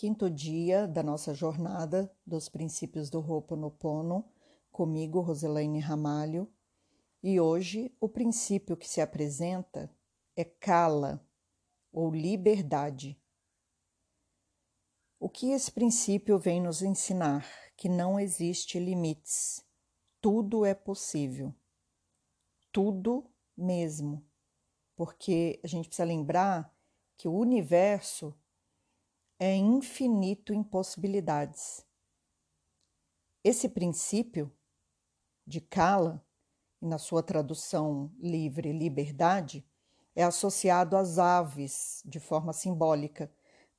quinto dia da nossa jornada dos princípios do Ho'oponopono, comigo, Roselaine Ramalho, e hoje o princípio que se apresenta é Kala, ou liberdade. O que esse princípio vem nos ensinar? Que não existe limites, tudo é possível, tudo mesmo, porque a gente precisa lembrar que o universo é infinito em possibilidades. Esse princípio de Kala, na sua tradução livre liberdade, é associado às aves de forma simbólica,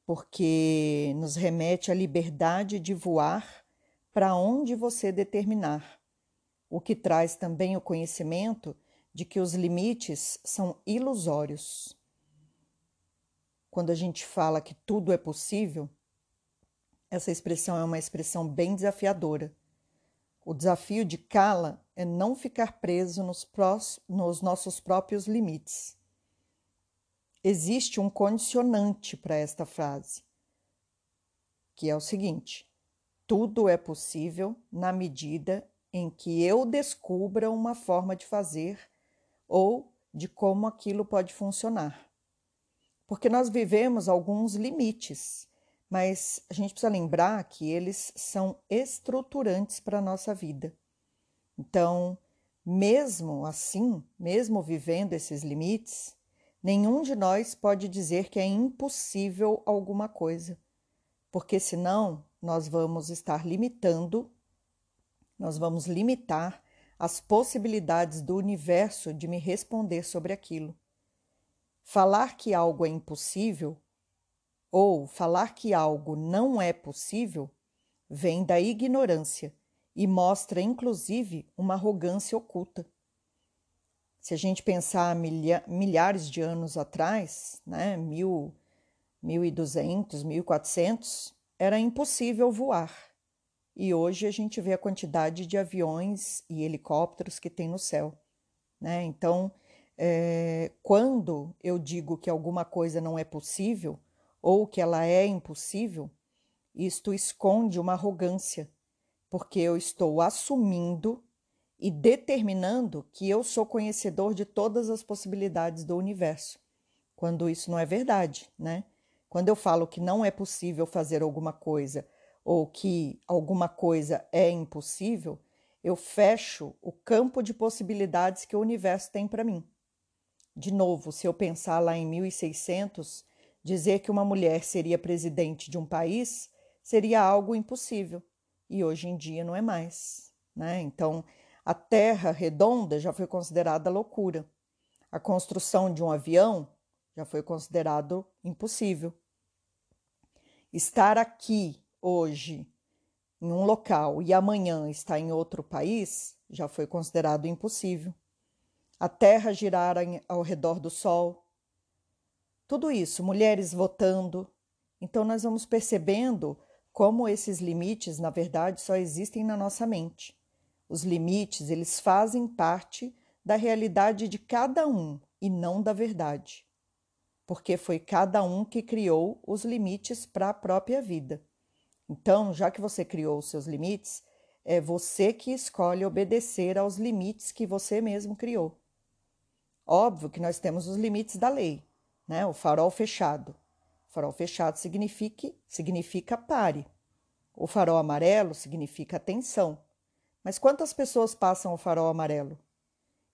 porque nos remete à liberdade de voar para onde você determinar, o que traz também o conhecimento de que os limites são ilusórios quando a gente fala que tudo é possível, essa expressão é uma expressão bem desafiadora. O desafio de Kala é não ficar preso nos, prós, nos nossos próprios limites. Existe um condicionante para esta frase, que é o seguinte: tudo é possível na medida em que eu descubra uma forma de fazer ou de como aquilo pode funcionar porque nós vivemos alguns limites, mas a gente precisa lembrar que eles são estruturantes para a nossa vida. Então, mesmo assim, mesmo vivendo esses limites, nenhum de nós pode dizer que é impossível alguma coisa, porque senão nós vamos estar limitando, nós vamos limitar as possibilidades do universo de me responder sobre aquilo. Falar que algo é impossível ou falar que algo não é possível vem da ignorância e mostra, inclusive, uma arrogância oculta. Se a gente pensar milha milhares de anos atrás, né, mil, mil e duzentos, mil e quatrocentos, era impossível voar. E hoje a gente vê a quantidade de aviões e helicópteros que tem no céu. Né? Então, é, quando eu digo que alguma coisa não é possível ou que ela é impossível, isto esconde uma arrogância, porque eu estou assumindo e determinando que eu sou conhecedor de todas as possibilidades do universo, quando isso não é verdade, né? Quando eu falo que não é possível fazer alguma coisa ou que alguma coisa é impossível, eu fecho o campo de possibilidades que o universo tem para mim. De novo, se eu pensar lá em 1600, dizer que uma mulher seria presidente de um país seria algo impossível. E hoje em dia não é mais. Né? Então, a Terra redonda já foi considerada loucura. A construção de um avião já foi considerado impossível. Estar aqui hoje em um local e amanhã estar em outro país já foi considerado impossível a Terra girar ao redor do Sol. Tudo isso, mulheres votando. Então, nós vamos percebendo como esses limites, na verdade, só existem na nossa mente. Os limites, eles fazem parte da realidade de cada um e não da verdade. Porque foi cada um que criou os limites para a própria vida. Então, já que você criou os seus limites, é você que escolhe obedecer aos limites que você mesmo criou. Óbvio que nós temos os limites da lei, né? O farol fechado. Farol fechado significa, significa pare. O farol amarelo significa atenção. Mas quantas pessoas passam o farol amarelo?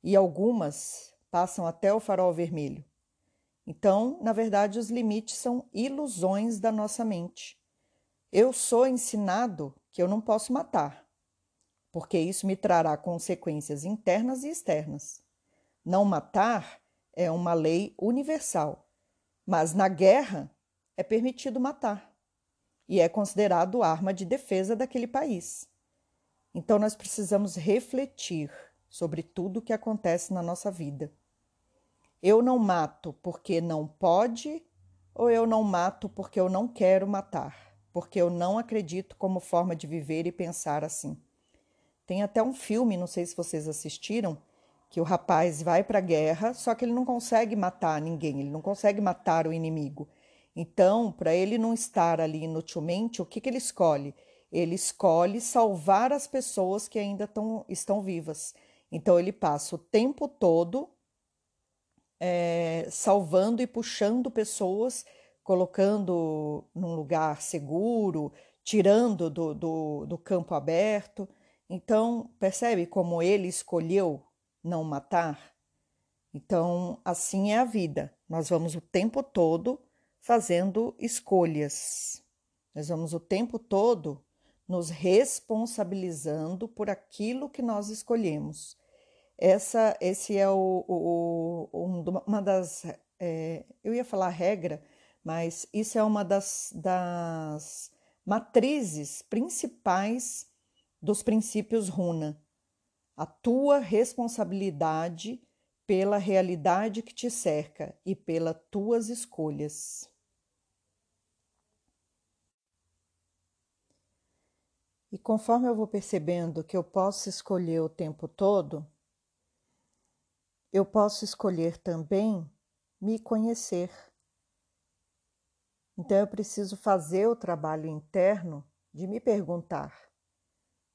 E algumas passam até o farol vermelho. Então, na verdade, os limites são ilusões da nossa mente. Eu sou ensinado que eu não posso matar, porque isso me trará consequências internas e externas. Não matar é uma lei universal, mas na guerra é permitido matar e é considerado arma de defesa daquele país. Então nós precisamos refletir sobre tudo o que acontece na nossa vida. Eu não mato porque não pode, ou eu não mato porque eu não quero matar, porque eu não acredito como forma de viver e pensar assim. Tem até um filme, não sei se vocês assistiram, que o rapaz vai para a guerra, só que ele não consegue matar ninguém, ele não consegue matar o inimigo. Então, para ele não estar ali inutilmente, o que, que ele escolhe? Ele escolhe salvar as pessoas que ainda tão, estão vivas. Então, ele passa o tempo todo é, salvando e puxando pessoas, colocando num lugar seguro, tirando do, do, do campo aberto. Então, percebe como ele escolheu não matar? Então, assim é a vida. Nós vamos o tempo todo fazendo escolhas. Nós vamos o tempo todo nos responsabilizando por aquilo que nós escolhemos. Essa, esse é o, o, o uma das, é, eu ia falar regra, mas isso é uma das, das matrizes principais dos princípios Runa. A tua responsabilidade pela realidade que te cerca e pelas tuas escolhas. E conforme eu vou percebendo que eu posso escolher o tempo todo, eu posso escolher também me conhecer. Então eu preciso fazer o trabalho interno de me perguntar: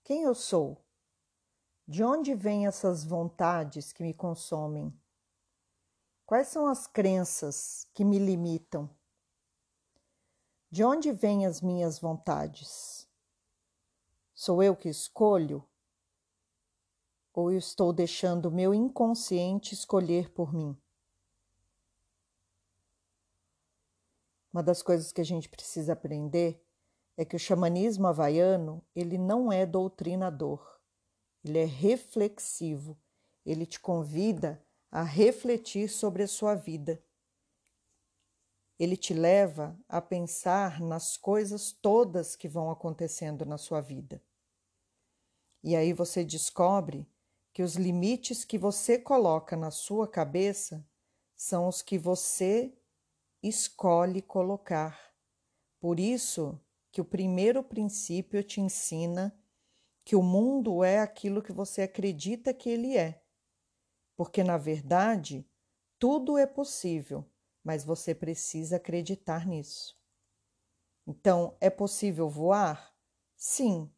quem eu sou? De onde vêm essas vontades que me consomem? Quais são as crenças que me limitam? De onde vêm as minhas vontades? Sou eu que escolho ou eu estou deixando o meu inconsciente escolher por mim? Uma das coisas que a gente precisa aprender é que o xamanismo havaiano, ele não é doutrinador, ele é reflexivo, ele te convida a refletir sobre a sua vida. Ele te leva a pensar nas coisas todas que vão acontecendo na sua vida. E aí você descobre que os limites que você coloca na sua cabeça são os que você escolhe colocar. Por isso que o primeiro princípio te ensina que o mundo é aquilo que você acredita que ele é. Porque, na verdade, tudo é possível, mas você precisa acreditar nisso. Então, é possível voar? Sim,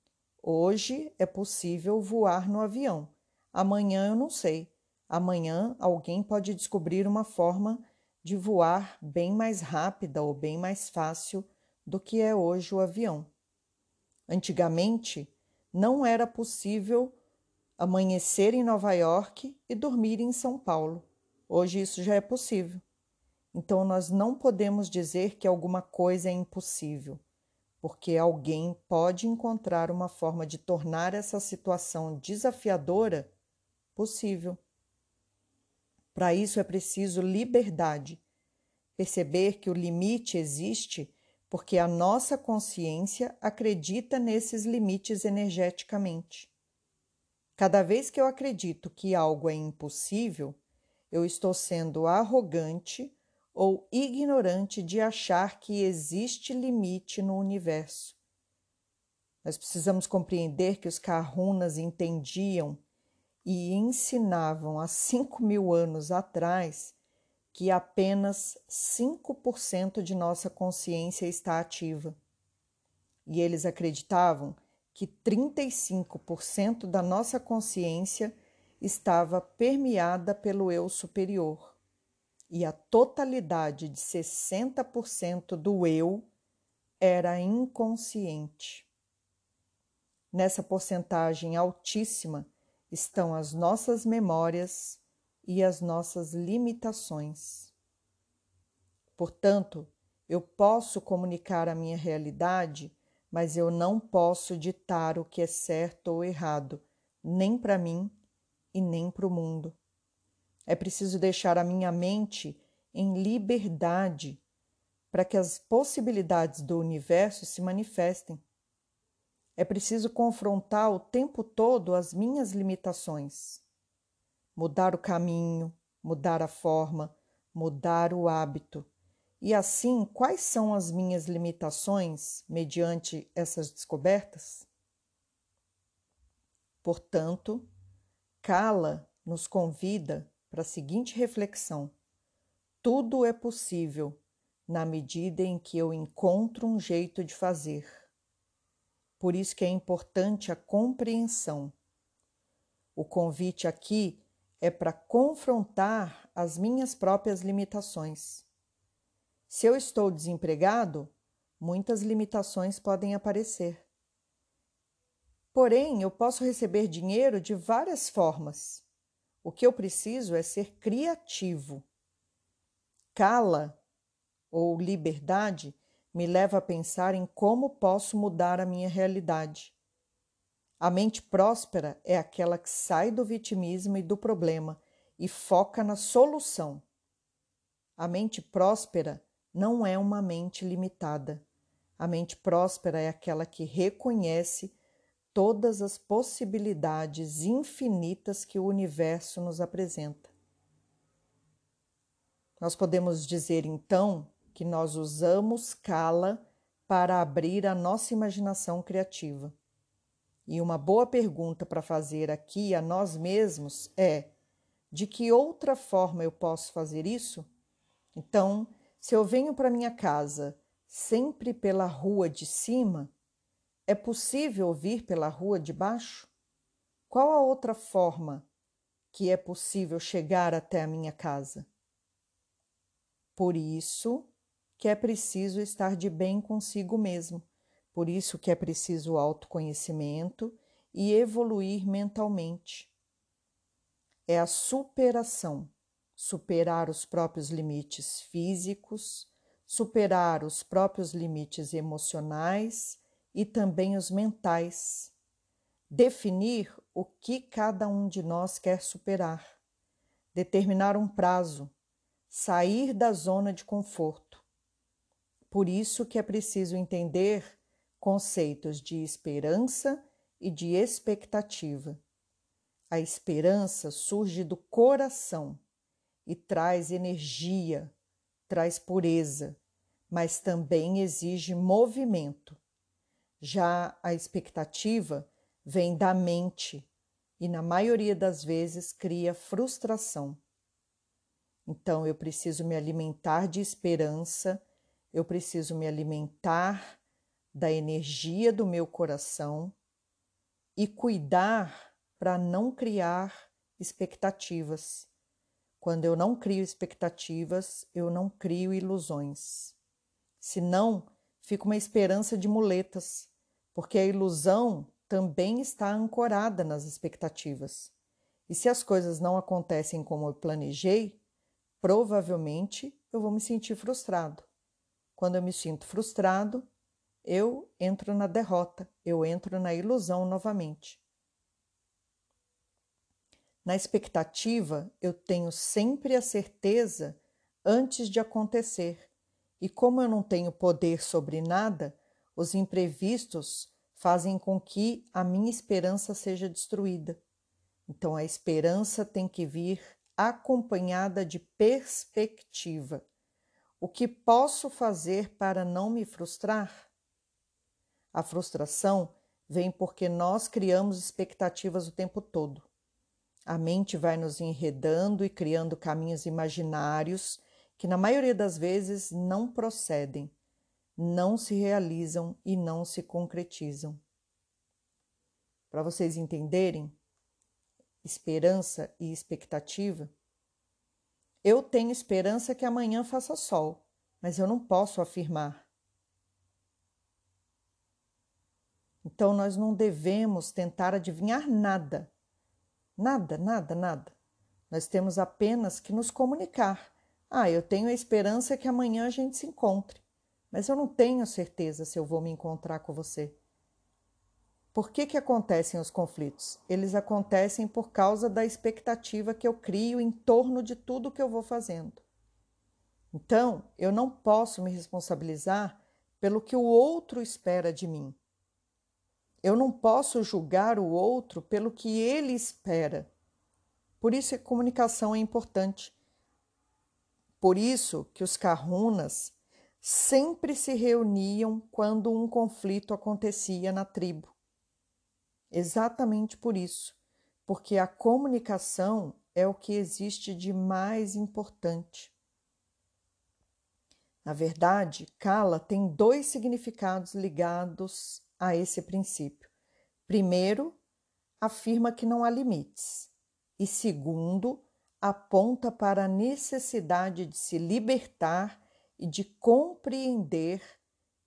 hoje é possível voar no avião Amanhã eu não sei. Amanhã alguém pode descobrir uma forma de voar bem mais rápida ou bem mais fácil do que é hoje o avião. Antigamente, não era possível amanhecer em Nova York e dormir em São Paulo. Hoje isso já é possível. Então nós não podemos dizer que alguma coisa é impossível, porque alguém pode encontrar uma forma de tornar essa situação desafiadora possível. Para isso é preciso liberdade, perceber que o limite existe porque a nossa consciência acredita nesses limites energeticamente. Cada vez que eu acredito que algo é impossível, eu estou sendo arrogante ou ignorante de achar que existe limite no universo. Nós precisamos compreender que os Kahunas entendiam e ensinavam há cinco mil anos atrás que apenas 5% de nossa consciência está ativa. E eles acreditavam que 35% da nossa consciência estava permeada pelo eu superior e a totalidade de 60% do eu era inconsciente. Nessa porcentagem altíssima, estão as nossas memórias e as nossas limitações. Portanto, eu posso comunicar a minha realidade, mas eu não posso ditar o que é certo ou errado, nem para mim e nem para o mundo. É preciso deixar a minha mente em liberdade para que as possibilidades do universo se manifestem. É preciso confrontar o tempo todo as minhas limitações, mudar o caminho, mudar a forma, mudar o hábito. E assim, quais são as minhas limitações mediante essas descobertas? Portanto, Kala nos convida para a seguinte reflexão: tudo é possível, na medida em que eu encontro um jeito de fazer. Por isso que é importante a compreensão. O convite aqui é para confrontar as minhas próprias limitações. Se eu estou desempregado, muitas limitações podem aparecer. Porém, eu posso receber dinheiro de várias formas. O que eu preciso é ser criativo. Cala ou liberdade me leva a pensar em como posso mudar a minha realidade. A mente próspera é aquela que sai do vitimismo e do problema e foca na solução. A mente próspera não é uma mente limitada. A mente próspera é aquela que reconhece todas as possibilidades infinitas que o universo nos apresenta. Nós podemos dizer então que nós usamos Kala para abrir a nossa imaginação criativa. E uma boa pergunta para fazer aqui a nós mesmos é: de que outra forma eu posso fazer isso? Então, se eu venho para minha casa sempre pela rua de cima, é possível vir pela rua de baixo? Qual a outra forma que é possível chegar até a minha casa? Por isso que é preciso estar de bem consigo mesmo, por isso que é preciso autoconhecimento e evoluir mentalmente. É a superação, superar os próprios limites físicos, superar os próprios limites emocionais e também os mentais. Definir o que cada um de nós quer superar. Determinar um prazo. Sair da zona de conforto. Por isso que é preciso entender conceitos de esperança e de expectativa. A esperança surge do coração e traz energia, traz pureza, mas também exige movimento. Já a expectativa vem da mente e, na maioria das vezes, cria frustração. Então, eu preciso me alimentar de esperança, eu preciso me alimentar da energia do meu coração e cuidar para não criar expectativas. Quando eu não crio expectativas, eu não crio ilusões. Senão, fica uma esperança de muletas porque a ilusão também está ancorada nas expectativas. E se as coisas não acontecem como eu planejei, provavelmente eu vou me sentir frustrado. Quando eu me sinto frustrado, eu entro na derrota, eu entro na ilusão novamente. Na expectativa, eu tenho sempre a certeza antes de acontecer, e como eu não tenho poder sobre nada, os imprevistos fazem com que a minha esperança seja destruída. Então a esperança tem que vir acompanhada de perspectiva. O que posso fazer para não me frustrar? A frustração vem porque nós criamos expectativas o tempo todo. A mente vai nos enredando e criando caminhos imaginários que, na maioria das vezes, não procedem não se realizam e não se concretizam. Para vocês entenderem, esperança e expectativa, eu tenho esperança que amanhã faça sol, mas eu não posso afirmar. Então nós não devemos tentar adivinhar nada. Nada, nada, nada. Nós temos apenas que nos comunicar. Ah, eu tenho a esperança que amanhã a gente se encontre mas eu não tenho certeza se eu vou me encontrar com você. Por que, que acontecem os conflitos? Eles acontecem por causa da expectativa que eu crio em torno de tudo que eu vou fazendo. Então, eu não posso me responsabilizar pelo que o outro espera de mim. Eu não posso julgar o outro pelo que ele espera. Por isso a comunicação é importante. Por isso que os kahunas sempre se reuniam quando um conflito acontecia na tribo. Exatamente por isso, porque a comunicação é o que existe de mais importante. Na verdade, Kala tem dois significados ligados a esse princípio. Primeiro, afirma que não há limites, e segundo, aponta para a necessidade de se libertar e de compreender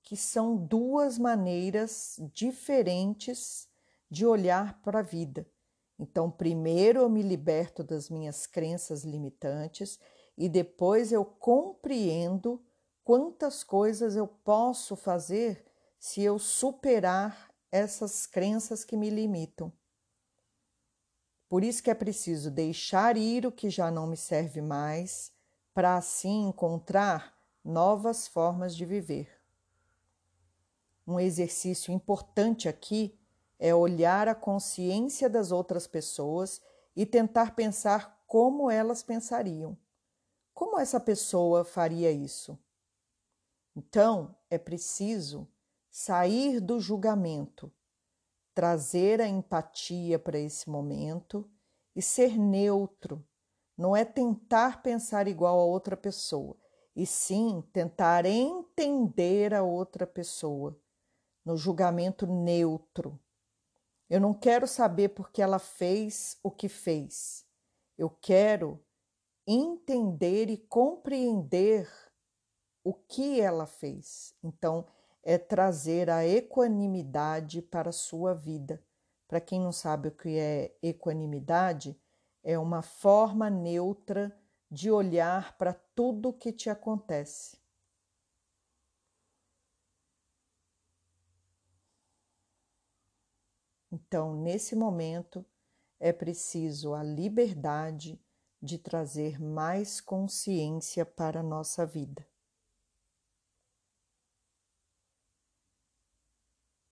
que são duas maneiras diferentes de olhar para a vida. Então, primeiro eu me liberto das minhas crenças limitantes e depois eu compreendo quantas coisas eu posso fazer se eu superar essas crenças que me limitam. Por isso que é preciso deixar ir o que já não me serve mais, para assim encontrar novas formas de viver. Um exercício importante aqui é olhar a consciência das outras pessoas e tentar pensar como elas pensariam. Como essa pessoa faria isso? Então, é preciso sair do julgamento trazer a empatia para esse momento e ser neutro. Não é tentar pensar igual a outra pessoa, e sim tentar entender a outra pessoa no julgamento neutro. Eu não quero saber porque ela fez o que fez. Eu quero entender e compreender o que ela fez. Então, é trazer a equanimidade para a sua vida. Para quem não sabe o que é equanimidade, é uma forma neutra de olhar para tudo que te acontece. Então, nesse momento, é preciso a liberdade de trazer mais consciência para a nossa vida.